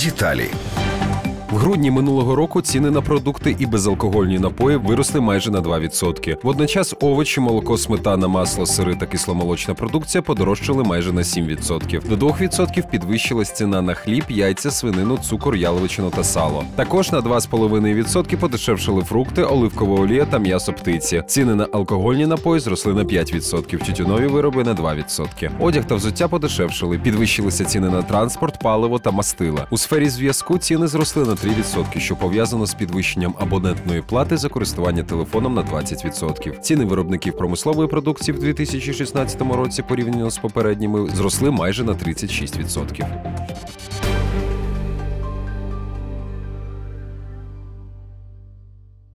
Деталі. В грудні минулого року ціни на продукти і безалкогольні напої виросли майже на 2%. Водночас овочі, молоко, сметана, масло, сири та кисломолочна продукція подорожчали майже на 7%. До 2% підвищилась ціна на хліб, яйця, свинину, цукор, яловичину та сало. Також на 2,5% подешевшили фрукти, оливкова олія та м'ясо птиці. Ціни на алкогольні напої зросли на 5%, тютюнові вироби на 2%. Одяг та взуття подешевшили, підвищилися ціни на транспорт, паливо та мастила. У сфері зв'язку ціни зросли на 3%, що пов'язано з підвищенням абонентної плати за користування телефоном на 20%. Ціни виробників промислової продукції в 2016 році порівняно з попередніми зросли майже на 36%.